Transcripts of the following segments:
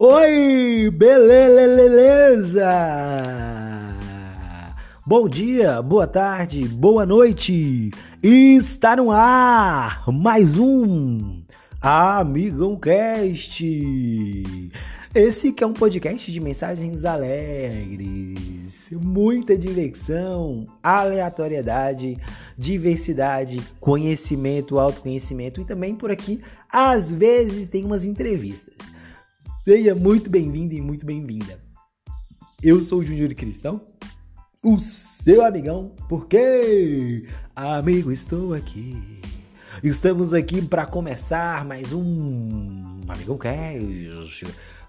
Oi, beleza? Bom dia, boa tarde, boa noite. Está no ar mais um Amigão Cast. Esse que é um podcast de mensagens alegres, muita diversão, aleatoriedade, diversidade, conhecimento, autoconhecimento e também por aqui às vezes tem umas entrevistas. Seja muito bem-vindo e muito bem-vinda. Eu sou o Júnior Cristão, o seu amigão, porque amigo estou aqui. Estamos aqui para começar mais um Amigão Cast.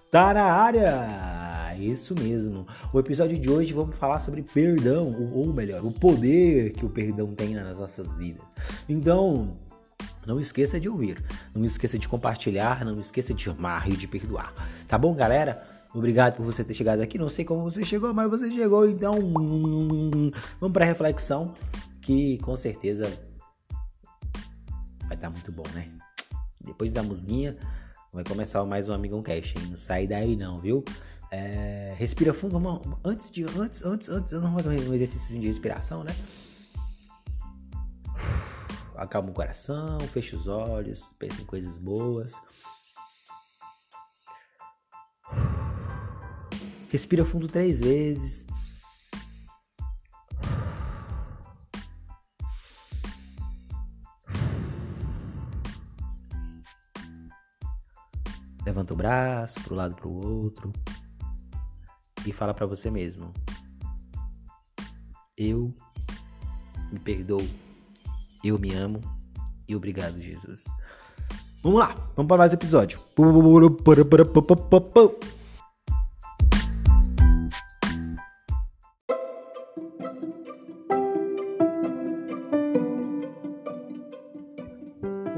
Tá na área! Isso mesmo. O episódio de hoje vamos falar sobre perdão, ou melhor, o poder que o perdão tem nas nossas vidas. Então, não esqueça de ouvir, não esqueça de compartilhar, não esqueça de amar e de perdoar. Tá bom, galera? Obrigado por você ter chegado aqui. Não sei como você chegou, mas você chegou. Então, vamos para reflexão, que com certeza vai estar tá muito bom, né? Depois da musguinha, vai começar mais um Amigão Cash, hein? Não sai daí não, viu? É, respira fundo, vamos, antes de antes, antes, antes, vamos fazer um exercício de respiração, né? Acalma o coração, fecha os olhos, pensa em coisas boas. Respira fundo três vezes. Levanta o braço para o lado para o outro e fala para você mesmo: Eu me perdoo eu me amo e obrigado, Jesus. Vamos lá, vamos para mais episódio. O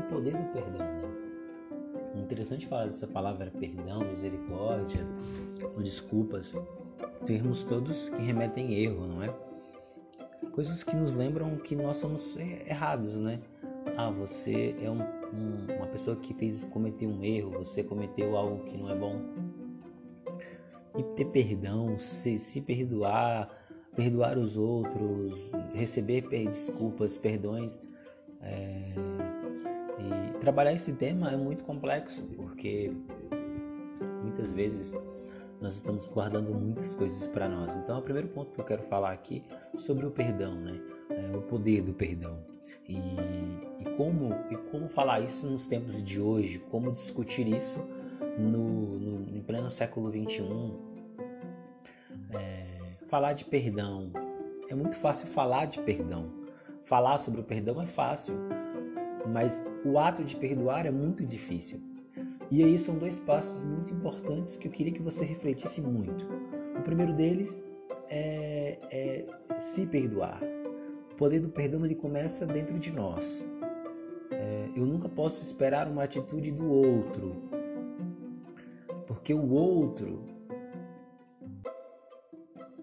poder do perdão, né? interessante falar dessa palavra perdão, misericórdia, desculpas, termos todos que remetem erro, não é? Coisas que nos lembram que nós somos errados, né? Ah, você é um, um, uma pessoa que fez cometeu um erro, você cometeu algo que não é bom. E ter perdão, se, se perdoar, perdoar os outros, receber desculpas, perdões. É, e trabalhar esse tema é muito complexo, porque muitas vezes nós estamos guardando muitas coisas para nós. Então, o primeiro ponto que eu quero falar aqui é sobre o perdão, né? É o poder do perdão. E, e, como, e como falar isso nos tempos de hoje, como discutir isso no, no em pleno século XXI. É, falar de perdão. É muito fácil falar de perdão. Falar sobre o perdão é fácil, mas o ato de perdoar é muito difícil. E aí são dois passos muito importantes que eu queria que você refletisse muito. O primeiro deles é, é se perdoar. O poder do perdão ele começa dentro de nós. É, eu nunca posso esperar uma atitude do outro, porque o outro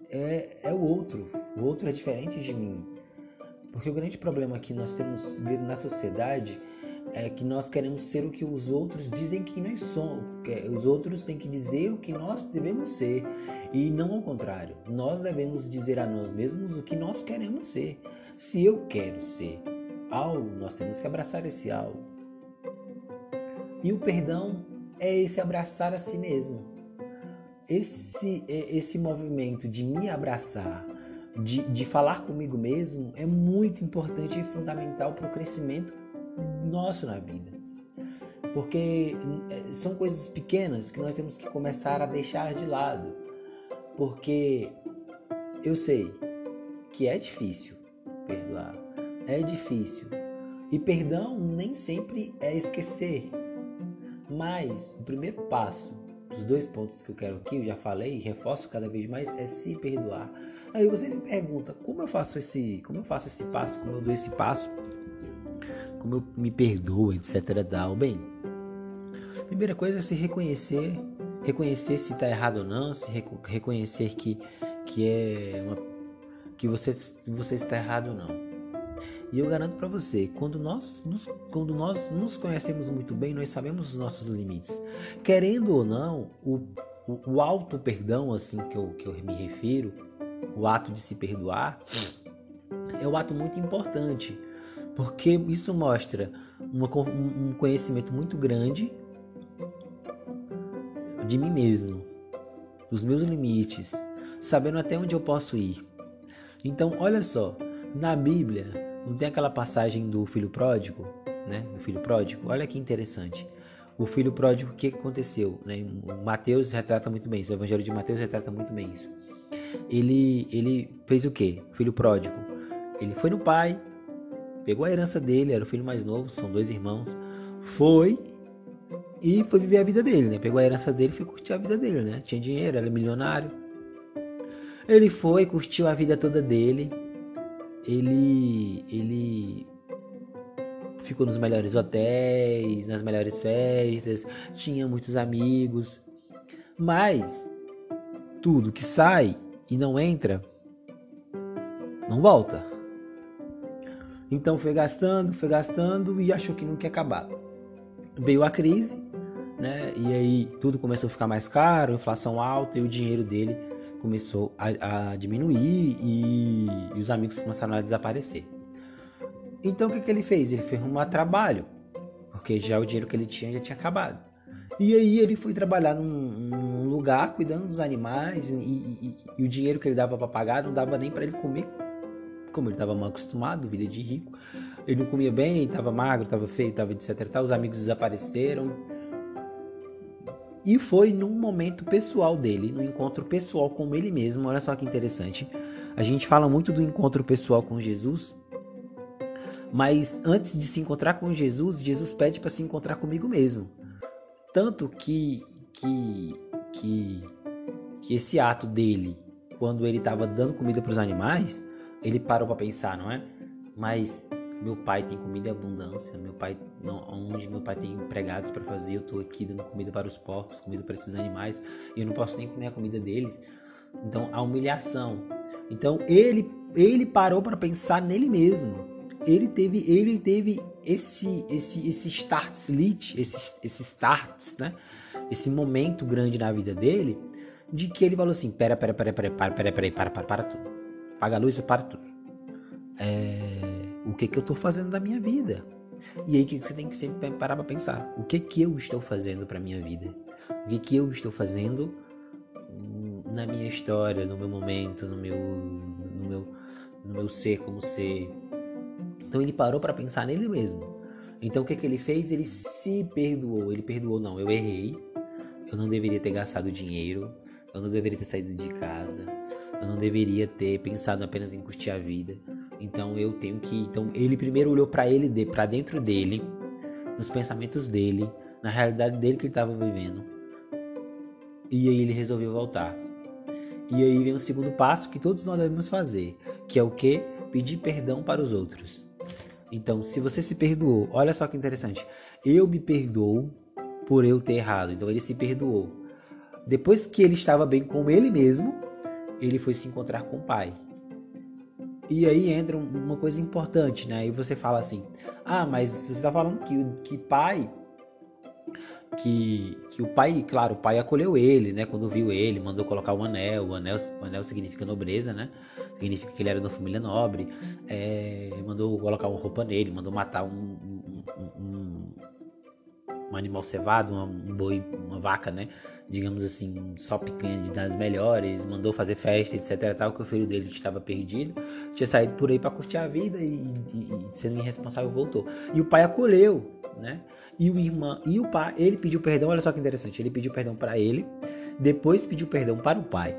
é, é o outro. O outro é diferente de mim. Porque o grande problema que nós temos na sociedade é que nós queremos ser o que os outros dizem que nós somos. Os outros têm que dizer o que nós devemos ser e não ao contrário. Nós devemos dizer a nós mesmos o que nós queremos ser. Se eu quero ser algo, nós temos que abraçar esse algo. E o perdão é esse abraçar a si mesmo. Esse, é, esse movimento de me abraçar, de, de falar comigo mesmo, é muito importante e fundamental para o crescimento nosso na vida. Porque eh, são coisas pequenas que nós temos que começar a deixar de lado. Porque eu sei que é difícil perdoar, é difícil. E perdão nem sempre é esquecer. Mas o primeiro passo dos dois pontos que eu quero aqui, eu já falei e reforço cada vez mais, é se perdoar. Aí você me pergunta, como eu faço esse, como eu faço esse passo, como eu dou esse passo? como eu me perdoo, etc. Tal. Bem, primeira coisa é se reconhecer, reconhecer se está errado ou não, se reconhecer que, que é uma, que você, você está errado ou não. E eu garanto para você, quando nós, nos, quando nós nos conhecemos muito bem, nós sabemos os nossos limites. Querendo ou não, o, o, o auto perdão, assim que eu, que eu me refiro, o ato de se perdoar, é um ato muito importante, porque isso mostra uma, um conhecimento muito grande de mim mesmo, dos meus limites, sabendo até onde eu posso ir. Então, olha só, na Bíblia, não tem aquela passagem do filho pródigo, né? Do filho pródigo. Olha que interessante. O filho pródigo, o que aconteceu? Né? Mateus retrata muito bem isso. O Evangelho de Mateus retrata muito bem isso. Ele, ele fez o quê? O filho pródigo. Ele foi no pai, pegou a herança dele, era o filho mais novo, são dois irmãos. Foi e foi viver a vida dele, né? Pegou a herança dele e foi curtir a vida dele, né? Tinha dinheiro, era milionário. Ele foi, curtiu a vida toda dele. Ele ele ficou nos melhores hotéis, nas melhores festas, tinha muitos amigos. Mas tudo que sai e não entra não volta. Então foi gastando, foi gastando e achou que não ia acabar. Veio a crise, né? E aí tudo começou a ficar mais caro, inflação alta e o dinheiro dele começou a, a diminuir e, e, os amigos começaram a desaparecer. Então o que, que ele fez? Ele foi arrumar trabalho, porque já o dinheiro que ele tinha já tinha acabado. E aí ele foi trabalhar num, num lugar cuidando dos animais e, e, e, o dinheiro que ele dava para pagar não dava nem para ele comer, como ele estava mal acostumado, vida de rico. Ele não comia bem, estava magro, estava feio, estava etc. Os amigos desapareceram e foi num momento pessoal dele, no encontro pessoal com ele mesmo. Olha só que interessante. A gente fala muito do encontro pessoal com Jesus, mas antes de se encontrar com Jesus, Jesus pede para se encontrar comigo mesmo. Tanto que que que que esse ato dele, quando ele estava dando comida para os animais, ele parou para pensar, não é? Mas meu pai tem comida em abundância, meu pai não, onde meu pai tem empregados para fazer, eu tô aqui dando comida para os porcos, comida para esses animais, e eu não posso nem comer a comida deles. Então, a humilhação. Então, ele ele parou para pensar nele mesmo. Ele teve ele teve esse esse esse start lit, esse esse start, né? Esse momento grande na vida dele de que ele falou assim: "Pera, pera, pera, pera, para, pera, pera, para, para, para tudo. Paga a luz para tudo." É que, que eu estou fazendo da minha vida. E aí que você tem que sempre parar para pensar, o que que eu estou fazendo para minha vida? O que que eu estou fazendo na minha história, no meu momento, no meu no meu no meu ser como ser. Então ele parou para pensar nele mesmo. Então o que que ele fez? Ele se perdoou. Ele perdoou não, eu errei. Eu não deveria ter gastado dinheiro. Eu não deveria ter saído de casa. Eu não deveria ter pensado apenas em curtir a vida. Então eu tenho que. Então ele primeiro olhou para ele, de, para dentro dele, nos pensamentos dele, na realidade dele que ele estava vivendo. E aí ele resolveu voltar. E aí vem o segundo passo que todos nós devemos fazer, que é o que? Pedir perdão para os outros. Então, se você se perdoou, olha só que interessante. Eu me perdoo por eu ter errado. Então ele se perdoou. Depois que ele estava bem com ele mesmo, ele foi se encontrar com o pai. E aí entra uma coisa importante, né? E você fala assim: ah, mas você está falando que, que pai. Que, que o pai, claro, o pai acolheu ele, né? Quando viu ele, mandou colocar o anel. O anel, o anel significa nobreza, né? Significa que ele era de uma família nobre. É, mandou colocar uma roupa nele, mandou matar um, um, um, um animal cevado, um boi, uma vaca, né? digamos assim, só picanha de das melhores, mandou fazer festa, etc. Tal, que o filho dele estava perdido, tinha saído por aí para curtir a vida e, e, e, sendo irresponsável voltou. E o pai acolheu, né? E o irmão, e o pai, ele pediu perdão, olha só que interessante, ele pediu perdão para ele, depois pediu perdão para o pai.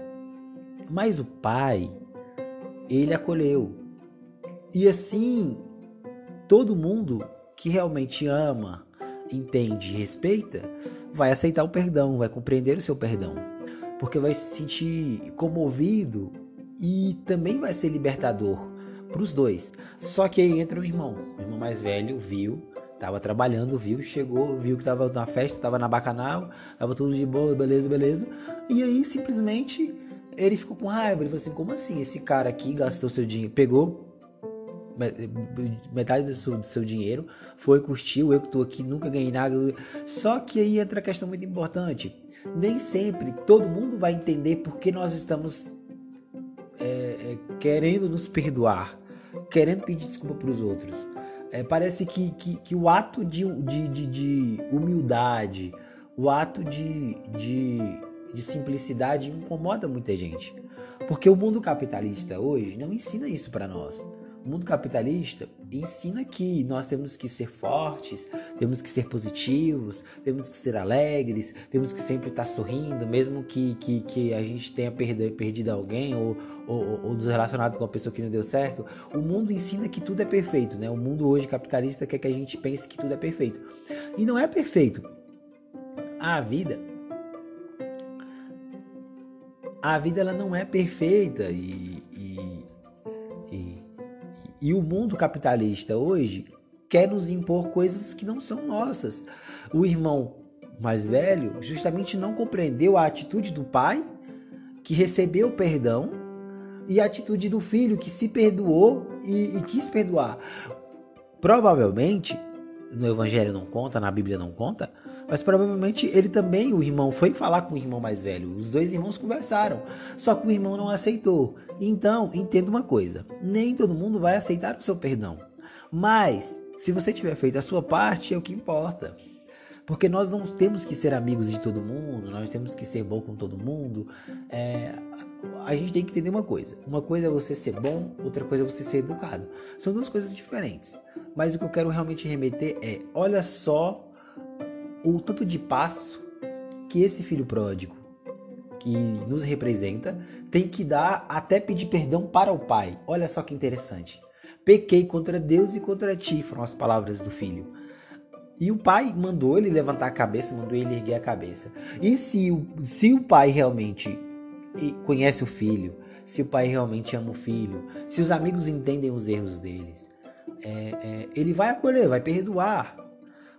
Mas o pai, ele acolheu. E assim, todo mundo que realmente ama, entende e respeita, vai aceitar o perdão, vai compreender o seu perdão, porque vai se sentir comovido e também vai ser libertador para os dois. Só que aí entra o irmão, o irmão mais velho viu, tava trabalhando, viu, chegou, viu que tava na festa, tava na bacanal, tava tudo de boa, beleza, beleza. E aí simplesmente ele ficou com raiva, ele falou assim: "Como assim esse cara aqui gastou seu dinheiro, pegou metade do seu, do seu dinheiro, foi, curtiu, eu que estou aqui, nunca ganhei nada. Só que aí entra a questão muito importante. Nem sempre todo mundo vai entender por que nós estamos é, é, querendo nos perdoar, querendo pedir desculpa para os outros. É, parece que, que, que, o ato de, de, de, de humildade, o ato de, de, de simplicidade incomoda muita gente. Porque o mundo capitalista hoje não ensina isso para nós. O mundo capitalista ensina que nós temos que ser fortes, temos que ser positivos, temos que ser alegres, temos que sempre estar sorrindo, mesmo que, que, que a gente tenha perdido, perdido alguém ou, ou, ou relacionado com uma pessoa que não deu certo. O mundo ensina que tudo é perfeito, né? O mundo hoje capitalista quer que a gente pense que tudo é perfeito. E não é perfeito. A vida a vida ela não é perfeita e, e o mundo capitalista hoje quer nos impor coisas que não são nossas. O irmão mais velho justamente não compreendeu a atitude do pai que recebeu perdão e a atitude do filho que se perdoou e, e quis perdoar. Provavelmente, no Evangelho não conta, na Bíblia não conta, mas provavelmente ele também, o irmão, foi falar com o irmão mais velho. Os dois irmãos conversaram. Só que o irmão não aceitou. Então, entenda uma coisa: nem todo mundo vai aceitar o seu perdão. Mas, se você tiver feito a sua parte, é o que importa. Porque nós não temos que ser amigos de todo mundo, nós temos que ser bom com todo mundo. É, a gente tem que entender uma coisa: uma coisa é você ser bom, outra coisa é você ser educado. São duas coisas diferentes. Mas o que eu quero realmente remeter é: olha só o tanto de passo que esse filho pródigo, que nos representa, tem que dar até pedir perdão para o pai. Olha só que interessante. Pequei contra Deus e contra ti, foram as palavras do filho. E o pai mandou ele levantar a cabeça, mandou ele erguer a cabeça. E se o, se o pai realmente conhece o filho, se o pai realmente ama o filho, se os amigos entendem os erros deles, é, é, ele vai acolher, vai perdoar.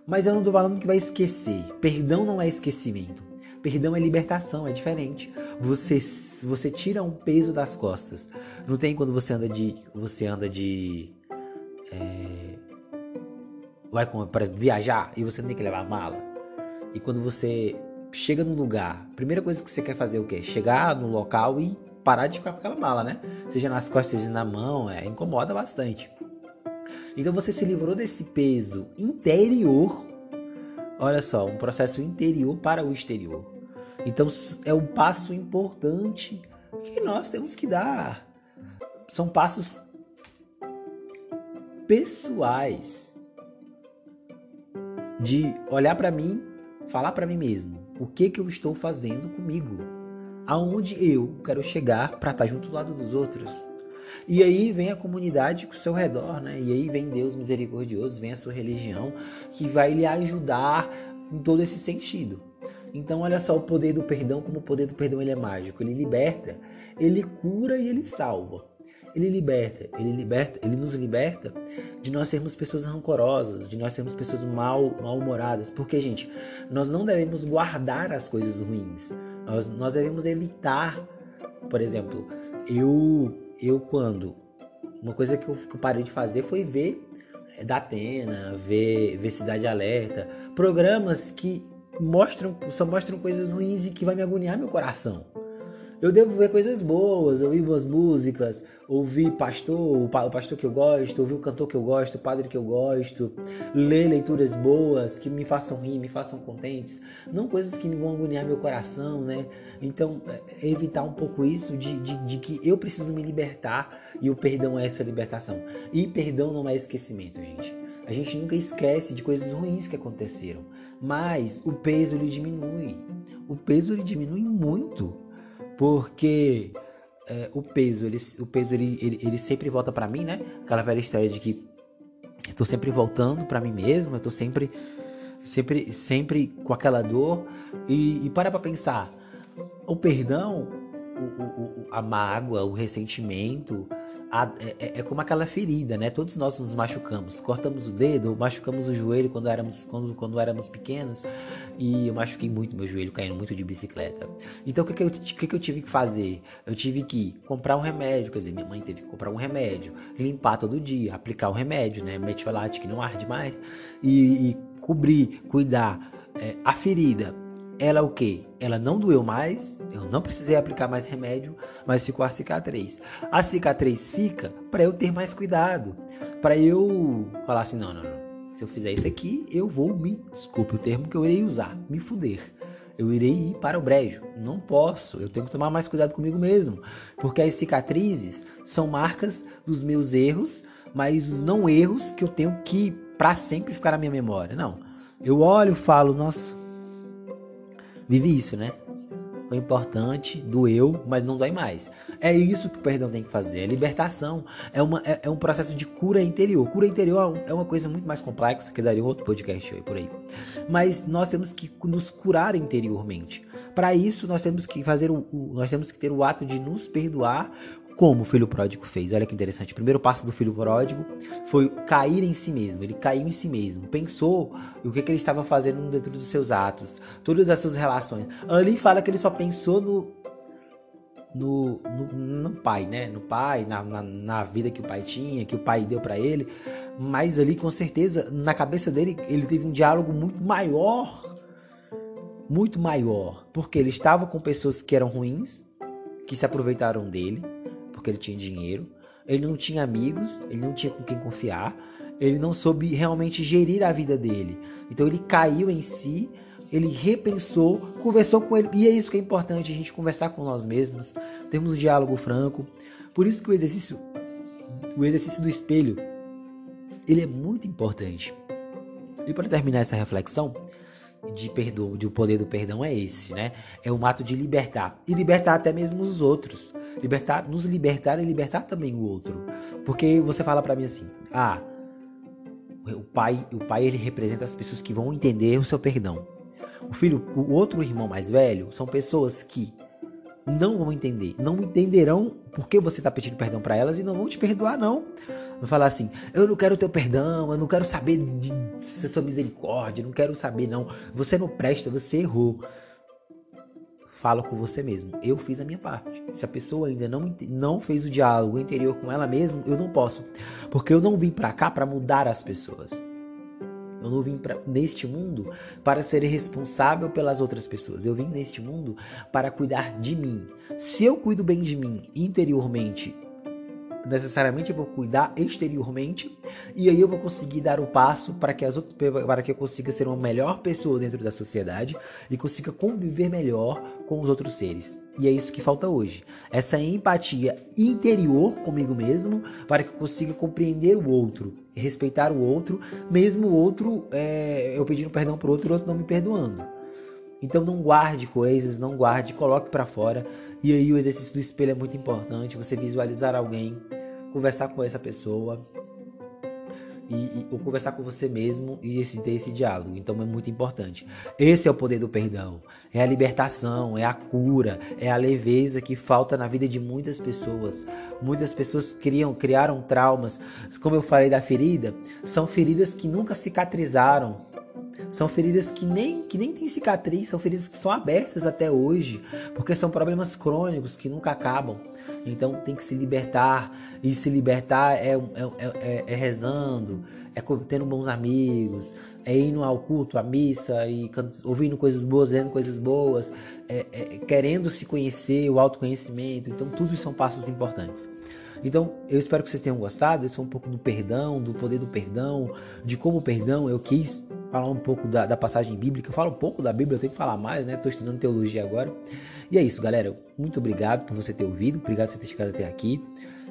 Mas eu não tô falando que vai esquecer. Perdão não é esquecimento. Perdão é libertação, é diferente. Você você tira um peso das costas. Não tem quando você anda de você anda de é, vai para viajar e você não tem que levar mala. E quando você chega num lugar, primeira coisa que você quer fazer é o quê? Chegar no local e parar de ficar com aquela mala, né? Seja nas costas e na mão, é incomoda bastante. Então você se livrou desse peso interior. Olha só, um processo interior para o exterior. Então é um passo importante que nós temos que dar. São passos pessoais de olhar para mim, falar para mim mesmo, o que que eu estou fazendo comigo? Aonde eu quero chegar para estar tá junto do lado dos outros? E aí vem a comunidade ao seu redor, né? E aí vem Deus misericordioso, vem a sua religião, que vai lhe ajudar em todo esse sentido. Então, olha só o poder do perdão, como o poder do perdão ele é mágico. Ele liberta, ele cura e ele salva. Ele liberta, ele liberta, ele nos liberta de nós sermos pessoas rancorosas, de nós sermos pessoas mal, mal-humoradas. Porque, gente, nós não devemos guardar as coisas ruins. Nós, nós devemos evitar. Por exemplo, eu eu quando uma coisa que eu, que eu parei de fazer foi ver é, da Atena, ver, ver Cidade Alerta, programas que mostram só mostram coisas ruins e que vai me agoniar meu coração. Eu devo ver coisas boas, ouvir boas músicas, ouvir pastor, o pastor que eu gosto, ouvir o cantor que eu gosto, o padre que eu gosto, ler leituras boas que me façam rir, me façam contentes, não coisas que me vão agoniar meu coração, né? Então, é, é evitar um pouco isso de, de, de que eu preciso me libertar e o perdão é essa libertação. E perdão não é esquecimento, gente. A gente nunca esquece de coisas ruins que aconteceram, mas o peso ele diminui. O peso ele diminui muito porque é, o peso, ele, o peso ele, ele, ele sempre volta para mim, né? Aquela velha história de que estou sempre voltando para mim mesmo, eu tô sempre sempre sempre com aquela dor e, e para para pensar, o perdão, o, o, a mágoa, o ressentimento, é, é, é, como aquela ferida, né? Todos nós nos machucamos. Cortamos o dedo, machucamos o joelho quando éramos, quando, quando éramos pequenos. E eu machuquei muito meu joelho caindo muito de bicicleta. Então o que, que, eu, que, que eu tive que fazer? Eu tive que comprar um remédio, quer dizer, minha mãe teve que comprar um remédio, limpar todo dia, aplicar o remédio, né? Metiolate que não arde mais, e, e cobrir, cuidar é, a ferida ela o que? Ela não doeu mais, eu não precisei aplicar mais remédio, mas ficou a cicatriz. A cicatriz fica para eu ter mais cuidado, para eu falar assim, não, não, não. Se eu fizer isso aqui, eu vou me, desculpe o termo que eu irei usar, me fuder. Eu irei ir para o brejo. Não posso, eu tenho que tomar mais cuidado comigo mesmo, porque as cicatrizes são marcas dos meus erros, mas os não erros que eu tenho que para sempre ficar na minha memória. Não. Eu olho, falo, nossa, vive isso, né? Foi importante, doeu, mas não dói mais. É isso que o perdão tem que fazer. É libertação. É, uma, é, é um processo de cura interior. Cura interior é uma coisa muito mais complexa, que daria um outro podcast aí por aí. Mas nós temos que nos curar interiormente. Para isso, nós temos que fazer o, o, nós temos que ter o ato de nos perdoar como o filho pródigo fez. Olha que interessante. O primeiro passo do filho pródigo foi cair em si mesmo. Ele caiu em si mesmo. Pensou o que, que ele estava fazendo dentro dos seus atos, todas as suas relações. Ali fala que ele só pensou no. No, no, no pai, né? No pai, na, na, na, vida que o pai tinha, que o pai deu para ele. Mas ali, com certeza, na cabeça dele, ele teve um diálogo muito maior. Muito maior. Porque ele estava com pessoas que eram ruins, que se aproveitaram dele porque ele tinha dinheiro, ele não tinha amigos, ele não tinha com quem confiar, ele não soube realmente gerir a vida dele. Então ele caiu em si, ele repensou, conversou com ele, e é isso que é importante, a gente conversar com nós mesmos, temos um diálogo franco. Por isso que o exercício o exercício do espelho ele é muito importante. E para terminar essa reflexão, de perdão, de o poder do perdão é esse, né? É um ato de libertar e libertar até mesmo os outros. Libertar, nos libertar e libertar também o outro. Porque você fala para mim assim: "Ah, o pai, o pai ele representa as pessoas que vão entender o seu perdão. O filho, o outro irmão mais velho, são pessoas que não vão entender, não entenderão porque você está pedindo perdão para elas e não vão te perdoar não. Vão falar assim: "Eu não quero teu perdão, eu não quero saber de, de sua misericórdia, não quero saber não. Você não presta, você errou." Fala com você mesmo. Eu fiz a minha parte. Se a pessoa ainda não, não fez o diálogo interior com ela mesma, eu não posso. Porque eu não vim para cá para mudar as pessoas. Eu não vim pra, neste mundo para ser responsável pelas outras pessoas. Eu vim neste mundo para cuidar de mim. Se eu cuido bem de mim interiormente necessariamente eu vou cuidar exteriormente e aí eu vou conseguir dar o passo para que as outras para que eu consiga ser uma melhor pessoa dentro da sociedade e consiga conviver melhor com os outros seres. E é isso que falta hoje. Essa empatia interior comigo mesmo para que eu consiga compreender o outro, respeitar o outro, mesmo o outro é, eu pedindo perdão para o outro o outro não me perdoando. Então não guarde coisas, não guarde, coloque para fora. E aí o exercício do espelho é muito importante. Você visualizar alguém, conversar com essa pessoa, e, e, ou conversar com você mesmo e esse, ter esse diálogo. Então é muito importante. Esse é o poder do perdão. É a libertação, é a cura, é a leveza que falta na vida de muitas pessoas. Muitas pessoas criam, criaram traumas. Como eu falei da ferida, são feridas que nunca cicatrizaram são feridas que nem, que nem têm cicatriz, são feridas que são abertas até hoje, porque são problemas crônicos que nunca acabam. Então tem que se libertar, e se libertar é, é, é, é rezando, é tendo bons amigos, é indo ao culto, à missa, e ouvindo coisas boas, lendo coisas boas, é, é, querendo se conhecer, o autoconhecimento. Então, tudo são passos importantes. Então, eu espero que vocês tenham gostado. Esse foi um pouco do perdão, do poder do perdão, de como o perdão. Eu quis falar um pouco da, da passagem bíblica. Eu falo um pouco da Bíblia, eu tenho que falar mais, né? Estou estudando teologia agora. E é isso, galera. Muito obrigado por você ter ouvido. Obrigado por você ter chegado até aqui.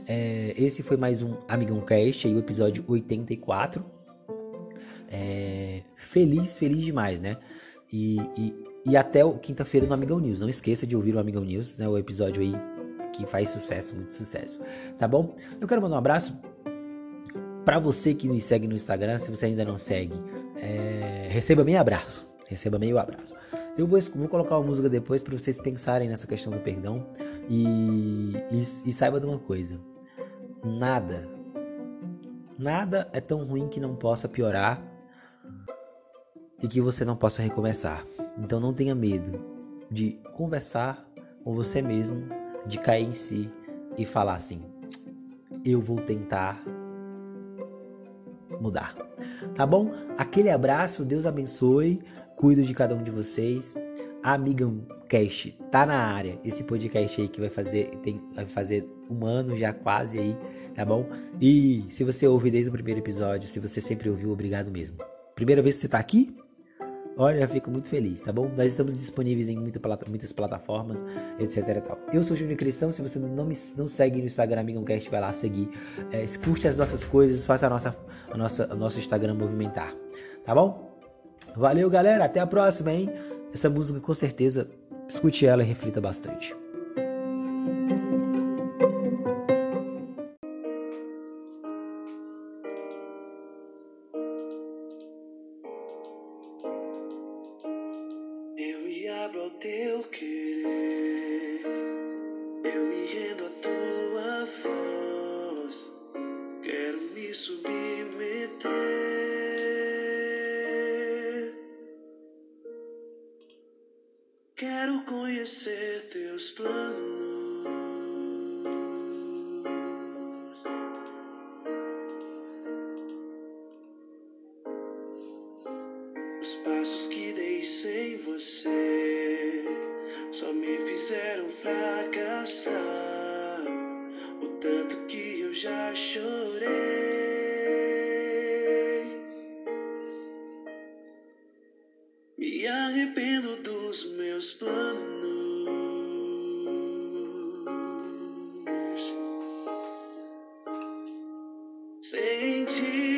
É, esse foi mais um Amigão Cast, aí, o episódio 84. É, feliz, feliz demais, né? E, e, e até quinta-feira no Amigão News. Não esqueça de ouvir o Amigão News, né? O episódio aí que faz sucesso, muito sucesso, tá bom? Eu quero mandar um abraço para você que me segue no Instagram, se você ainda não segue, é, receba meio abraço, receba meio abraço. Eu vou, vou colocar uma música depois para vocês pensarem nessa questão do perdão e, e, e saiba de uma coisa. nada, nada é tão ruim que não possa piorar e que você não possa recomeçar. Então não tenha medo de conversar com você mesmo, de cair em si e falar assim: eu vou tentar mudar. Tá bom? Aquele abraço, Deus abençoe, cuido de cada um de vocês. A Amigam Cast tá na área. Esse podcast aí que vai fazer tem vai fazer um ano já quase aí, tá bom? E se você ouve desde o primeiro episódio, se você sempre ouviu, obrigado mesmo. Primeira vez que você tá aqui? Olha, fico muito feliz, tá bom? Nós estamos disponíveis em muita, muitas plataformas, etc tal. Eu sou Júnior Cristão, se você não me não segue no Instagram Amigãocast, vai lá seguir. É, curte as nossas coisas, faça a nossa, a nossa, o nosso Instagram movimentar, tá bom? Valeu, galera, até a próxima, hein? Essa música, com certeza, escute ela e reflita bastante. Sem ti,